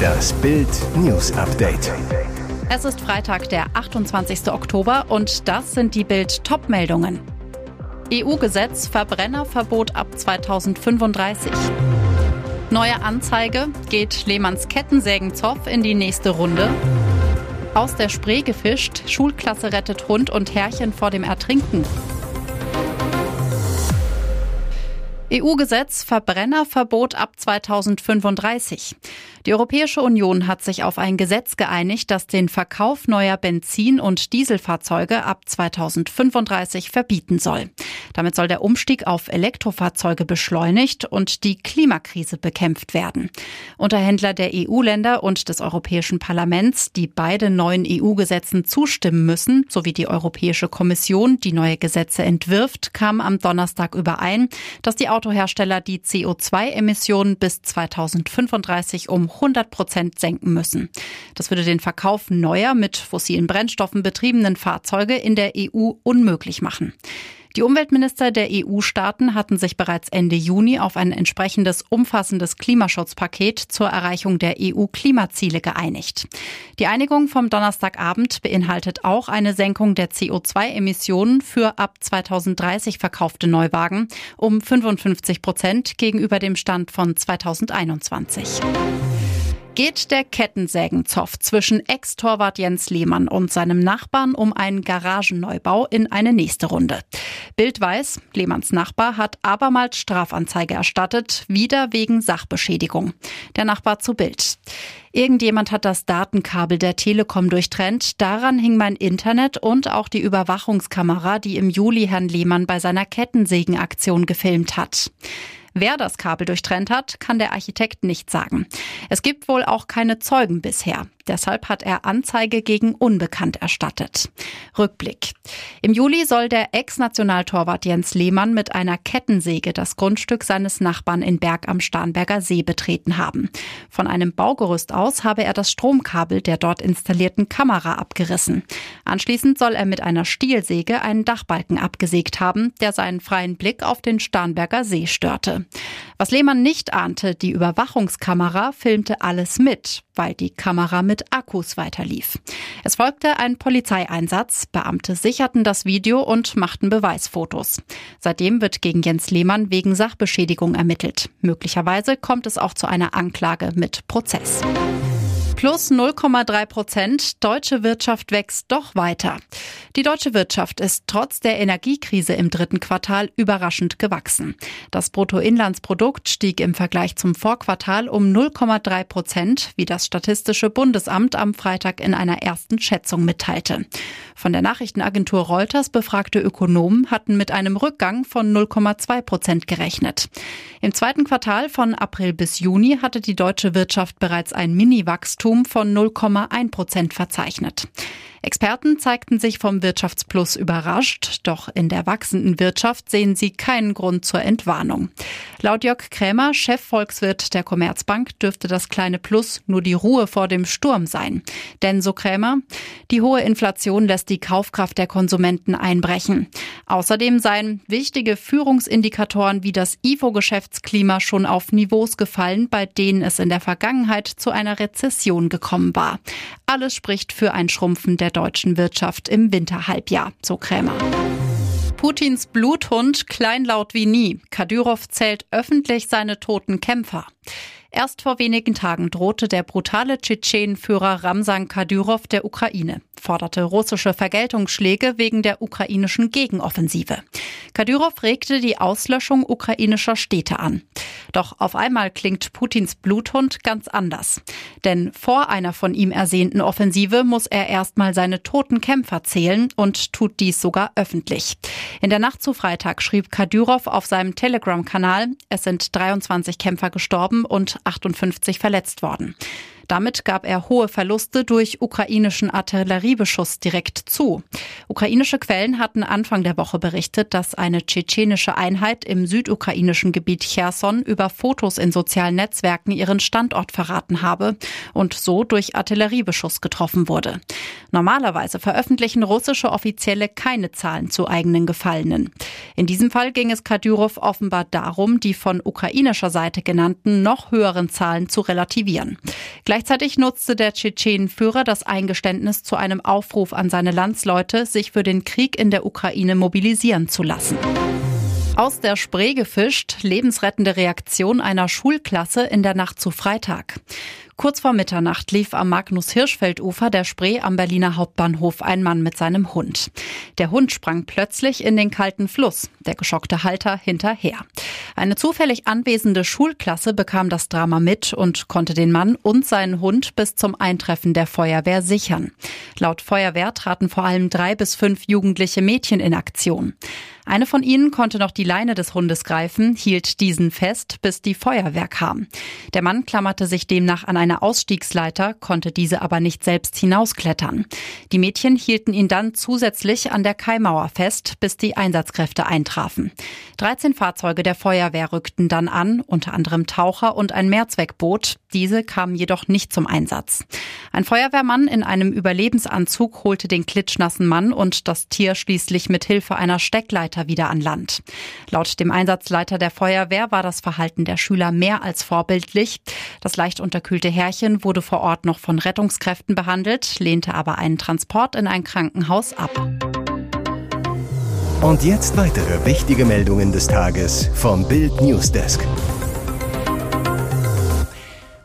Das Bild News Update. Es ist Freitag, der 28. Oktober und das sind die Bild Topmeldungen. EU-Gesetz Verbrennerverbot ab 2035. Neue Anzeige geht Lehmanns Kettensägenzoff in die nächste Runde. Aus der Spree gefischt, Schulklasse rettet Hund und Herrchen vor dem Ertrinken. EU-Gesetz Verbrennerverbot ab 2035. Die Europäische Union hat sich auf ein Gesetz geeinigt, das den Verkauf neuer Benzin- und Dieselfahrzeuge ab 2035 verbieten soll. Damit soll der Umstieg auf Elektrofahrzeuge beschleunigt und die Klimakrise bekämpft werden. Unterhändler der EU-Länder und des Europäischen Parlaments, die beide neuen EU-Gesetzen zustimmen müssen, sowie die Europäische Kommission, die neue Gesetze entwirft, kamen am Donnerstag überein, dass die Autohersteller die CO2-Emissionen bis 2035 um 100 Prozent senken müssen. Das würde den Verkauf neuer mit fossilen Brennstoffen betriebenen Fahrzeuge in der EU unmöglich machen. Die Umweltminister der EU-Staaten hatten sich bereits Ende Juni auf ein entsprechendes umfassendes Klimaschutzpaket zur Erreichung der EU-Klimaziele geeinigt. Die Einigung vom Donnerstagabend beinhaltet auch eine Senkung der CO2-Emissionen für ab 2030 verkaufte Neuwagen um 55 Prozent gegenüber dem Stand von 2021 geht der Kettensägenzoff zwischen Ex-Torwart Jens Lehmann und seinem Nachbarn um einen Garagenneubau in eine nächste Runde. Bild weiß, Lehmanns Nachbar hat abermals Strafanzeige erstattet, wieder wegen Sachbeschädigung. Der Nachbar zu Bild. Irgendjemand hat das Datenkabel der Telekom durchtrennt. Daran hing mein Internet und auch die Überwachungskamera, die im Juli Herrn Lehmann bei seiner Kettensägenaktion gefilmt hat. Wer das Kabel durchtrennt hat, kann der Architekt nicht sagen. Es gibt wohl auch keine Zeugen bisher. Deshalb hat er Anzeige gegen Unbekannt erstattet. Rückblick. Im Juli soll der Ex-Nationaltorwart Jens Lehmann mit einer Kettensäge das Grundstück seines Nachbarn in Berg am Starnberger See betreten haben. Von einem Baugerüst aus habe er das Stromkabel der dort installierten Kamera abgerissen. Anschließend soll er mit einer Stielsäge einen Dachbalken abgesägt haben, der seinen freien Blick auf den Starnberger See störte. Was Lehmann nicht ahnte, die Überwachungskamera filmte alles mit, weil die Kamera mit Akkus weiterlief. Es folgte ein Polizeieinsatz. Beamte sicherten das Video und machten Beweisfotos. Seitdem wird gegen Jens Lehmann wegen Sachbeschädigung ermittelt. Möglicherweise kommt es auch zu einer Anklage mit Prozess. Plus 0,3 Prozent. Deutsche Wirtschaft wächst doch weiter. Die deutsche Wirtschaft ist trotz der Energiekrise im dritten Quartal überraschend gewachsen. Das Bruttoinlandsprodukt stieg im Vergleich zum Vorquartal um 0,3 Prozent, wie das Statistische Bundesamt am Freitag in einer ersten Schätzung mitteilte. Von der Nachrichtenagentur Reuters befragte Ökonomen hatten mit einem Rückgang von 0,2 Prozent gerechnet. Im zweiten Quartal von April bis Juni hatte die deutsche Wirtschaft bereits ein Mini-Wachstum Wachstum von 0,1 Prozent verzeichnet. Experten zeigten sich vom Wirtschaftsplus überrascht, doch in der wachsenden Wirtschaft sehen sie keinen Grund zur Entwarnung. Laut Jörg Krämer, Chefvolkswirt der Commerzbank, dürfte das kleine Plus nur die Ruhe vor dem Sturm sein. Denn, so Krämer, die hohe Inflation lässt die Kaufkraft der Konsumenten einbrechen. Außerdem seien wichtige Führungsindikatoren wie das IFO-Geschäftsklima schon auf Niveaus gefallen, bei denen es in der Vergangenheit zu einer Rezession gekommen war. Alles spricht für ein Schrumpfen der deutschen Wirtschaft im Winterhalbjahr, so Krämer. Putins Bluthund kleinlaut wie nie. Kadyrov zählt öffentlich seine toten Kämpfer. Erst vor wenigen Tagen drohte der brutale Tschetschenenführer Ramsan Kadyrov der Ukraine, forderte russische Vergeltungsschläge wegen der ukrainischen Gegenoffensive. Kadyrov regte die Auslöschung ukrainischer Städte an. Doch auf einmal klingt Putins Bluthund ganz anders. Denn vor einer von ihm ersehnten Offensive muss er erstmal seine toten Kämpfer zählen und tut dies sogar öffentlich. In der Nacht zu Freitag schrieb Kadyrov auf seinem Telegram-Kanal, es sind 23 Kämpfer gestorben und 58 verletzt worden. Damit gab er hohe Verluste durch ukrainischen Artilleriebeschuss direkt zu. Ukrainische Quellen hatten Anfang der Woche berichtet, dass eine tschetschenische Einheit im südukrainischen Gebiet Cherson über Fotos in sozialen Netzwerken ihren Standort verraten habe und so durch Artilleriebeschuss getroffen wurde. Normalerweise veröffentlichen russische Offizielle keine Zahlen zu eigenen Gefallenen. In diesem Fall ging es Kadyrov offenbar darum, die von ukrainischer Seite genannten noch höheren Zahlen zu relativieren. Gleichzeitig nutzte der Tschetschenenführer das Eingeständnis zu einem Aufruf an seine Landsleute, sich für den Krieg in der Ukraine mobilisieren zu lassen. Aus der Spree gefischt, lebensrettende Reaktion einer Schulklasse in der Nacht zu Freitag. Kurz vor Mitternacht lief am Magnus-Hirschfeld-Ufer der Spree am Berliner Hauptbahnhof ein Mann mit seinem Hund. Der Hund sprang plötzlich in den kalten Fluss, der geschockte Halter hinterher. Eine zufällig anwesende Schulklasse bekam das Drama mit und konnte den Mann und seinen Hund bis zum Eintreffen der Feuerwehr sichern. Laut Feuerwehr traten vor allem drei bis fünf jugendliche Mädchen in Aktion. Eine von ihnen konnte noch die Leine des Hundes greifen, hielt diesen fest, bis die Feuerwehr kam. Der Mann klammerte sich demnach an eine Ausstiegsleiter, konnte diese aber nicht selbst hinausklettern. Die Mädchen hielten ihn dann zusätzlich an der Kaimauer fest, bis die Einsatzkräfte eintrafen. 13 Fahrzeuge der Feuerwehr rückten dann an, unter anderem Taucher und ein Mehrzweckboot. Diese kamen jedoch nicht zum Einsatz. Ein Feuerwehrmann in einem Überlebensanzug holte den klitschnassen Mann und das Tier schließlich mit Hilfe einer Steckleiter wieder an Land. Laut dem Einsatzleiter der Feuerwehr war das Verhalten der Schüler mehr als vorbildlich. Das leicht unterkühlte Herrchen wurde vor Ort noch von Rettungskräften behandelt, lehnte aber einen Transport in ein Krankenhaus ab. Und jetzt weitere wichtige Meldungen des Tages vom Bild Newsdesk.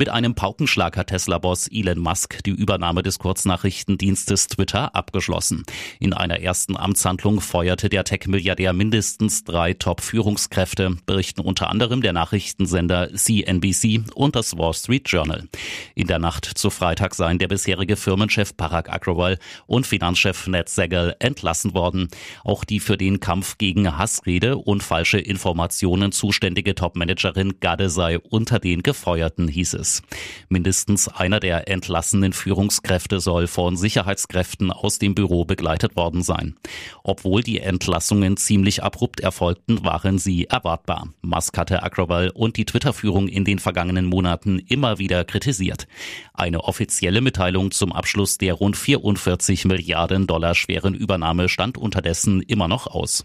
Mit einem Paukenschlag hat Tesla-Boss Elon Musk die Übernahme des Kurznachrichtendienstes Twitter abgeschlossen. In einer ersten Amtshandlung feuerte der Tech-Milliardär mindestens drei Top-Führungskräfte, berichten unter anderem der Nachrichtensender CNBC und das Wall Street Journal. In der Nacht zu Freitag seien der bisherige Firmenchef Parag Agrawal und Finanzchef Ned Segal entlassen worden. Auch die für den Kampf gegen Hassrede und falsche Informationen zuständige Top-Managerin Gade sei unter den Gefeuerten, hieß es. Tages. Mindestens einer der entlassenen Führungskräfte soll von Sicherheitskräften aus dem Büro begleitet worden sein. Obwohl die Entlassungen ziemlich abrupt erfolgten, waren sie erwartbar. Musk hatte Agrawal und die Twitter-Führung in den vergangenen Monaten immer wieder kritisiert. Eine offizielle Mitteilung zum Abschluss der rund 44 Milliarden Dollar schweren Übernahme stand unterdessen immer noch aus.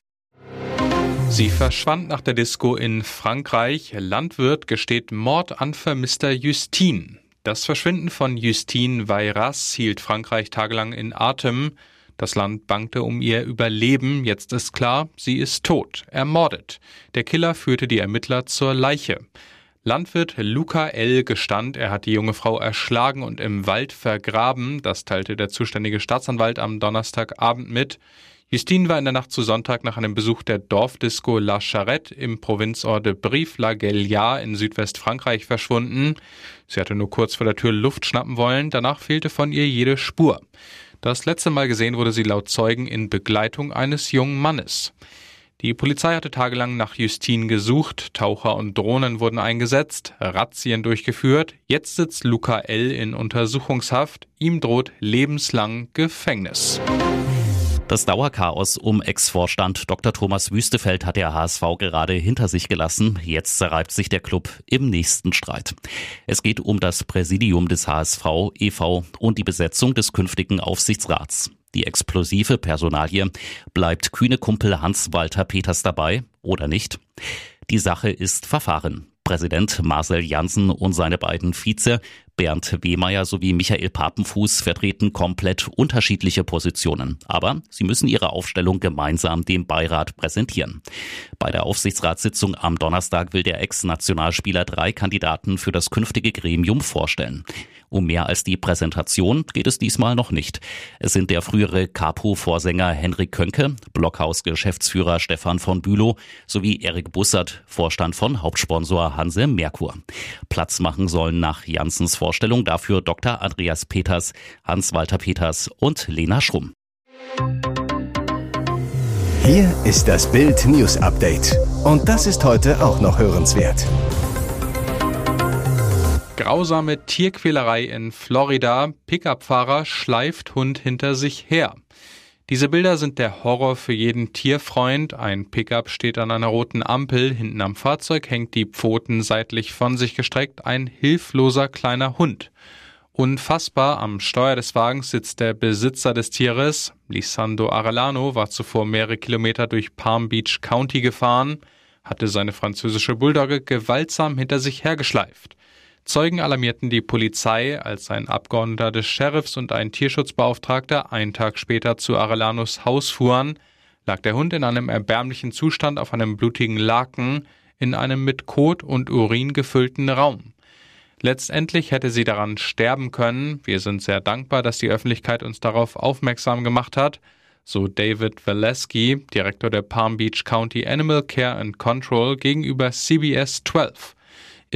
Sie verschwand nach der Disco in Frankreich. Landwirt gesteht Mord an vermisster Justine. Das Verschwinden von Justine Veyras hielt Frankreich tagelang in Atem. Das Land bangte um ihr Überleben. Jetzt ist klar, sie ist tot, ermordet. Der Killer führte die Ermittler zur Leiche. Landwirt Luca L. gestand, er hat die junge Frau erschlagen und im Wald vergraben. Das teilte der zuständige Staatsanwalt am Donnerstagabend mit. Justine war in der Nacht zu Sonntag nach einem Besuch der Dorfdisco La Charrette im Provinzort de Brive-la-Gaillarde in Südwestfrankreich verschwunden. Sie hatte nur kurz vor der Tür Luft schnappen wollen, danach fehlte von ihr jede Spur. Das letzte Mal gesehen wurde sie laut Zeugen in Begleitung eines jungen Mannes. Die Polizei hatte tagelang nach Justine gesucht, Taucher und Drohnen wurden eingesetzt, Razzien durchgeführt. Jetzt sitzt Luca L. in Untersuchungshaft. Ihm droht lebenslang Gefängnis. Das Dauerchaos um Ex-Vorstand Dr. Thomas Wüstefeld hat der HSV gerade hinter sich gelassen. Jetzt zerreibt sich der Club im nächsten Streit. Es geht um das Präsidium des HSV e.V. und die Besetzung des künftigen Aufsichtsrats. Die explosive Personalie bleibt kühne Kumpel Hans-Walter Peters dabei oder nicht? Die Sache ist Verfahren. Präsident Marcel Janssen und seine beiden Vize Bernd Wehmeier sowie Michael Papenfuß vertreten komplett unterschiedliche Positionen. Aber sie müssen ihre Aufstellung gemeinsam dem Beirat präsentieren. Bei der Aufsichtsratssitzung am Donnerstag will der Ex-Nationalspieler drei Kandidaten für das künftige Gremium vorstellen. Um mehr als die Präsentation geht es diesmal noch nicht. Es sind der frühere Capo-Vorsänger Henrik Könke, Blockhaus-Geschäftsführer Stefan von Bülow sowie Erik Bussert, Vorstand von Hauptsponsor Hanse Merkur. Platz machen sollen nach Janssens Vorstellung dafür Dr. Andreas Peters, Hans-Walter Peters und Lena Schrumm. Hier ist das Bild News Update. Und das ist heute auch noch hörenswert. Grausame Tierquälerei in Florida. Pickup-Fahrer schleift Hund hinter sich her. Diese Bilder sind der Horror für jeden Tierfreund. Ein Pickup steht an einer roten Ampel. Hinten am Fahrzeug hängt die Pfoten seitlich von sich gestreckt. Ein hilfloser kleiner Hund. Unfassbar, am Steuer des Wagens sitzt der Besitzer des Tieres. Lisando Arellano war zuvor mehrere Kilometer durch Palm Beach County gefahren, hatte seine französische Bulldogge gewaltsam hinter sich hergeschleift. Zeugen alarmierten die Polizei, als ein Abgeordneter des Sheriffs und ein Tierschutzbeauftragter einen Tag später zu Arellanos Haus fuhren, lag der Hund in einem erbärmlichen Zustand auf einem blutigen Laken in einem mit Kot und Urin gefüllten Raum. Letztendlich hätte sie daran sterben können. Wir sind sehr dankbar, dass die Öffentlichkeit uns darauf aufmerksam gemacht hat, so David Valesky, Direktor der Palm Beach County Animal Care and Control gegenüber CBS 12.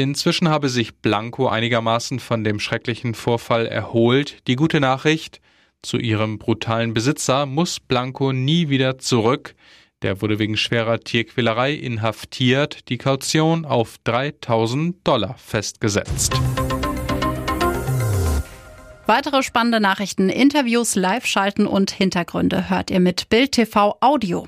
Inzwischen habe sich Blanco einigermaßen von dem schrecklichen Vorfall erholt. Die gute Nachricht, zu ihrem brutalen Besitzer muss Blanco nie wieder zurück. Der wurde wegen schwerer Tierquälerei inhaftiert, die Kaution auf 3000 Dollar festgesetzt. Weitere spannende Nachrichten, Interviews, Live-Schalten und Hintergründe hört ihr mit Bild TV Audio.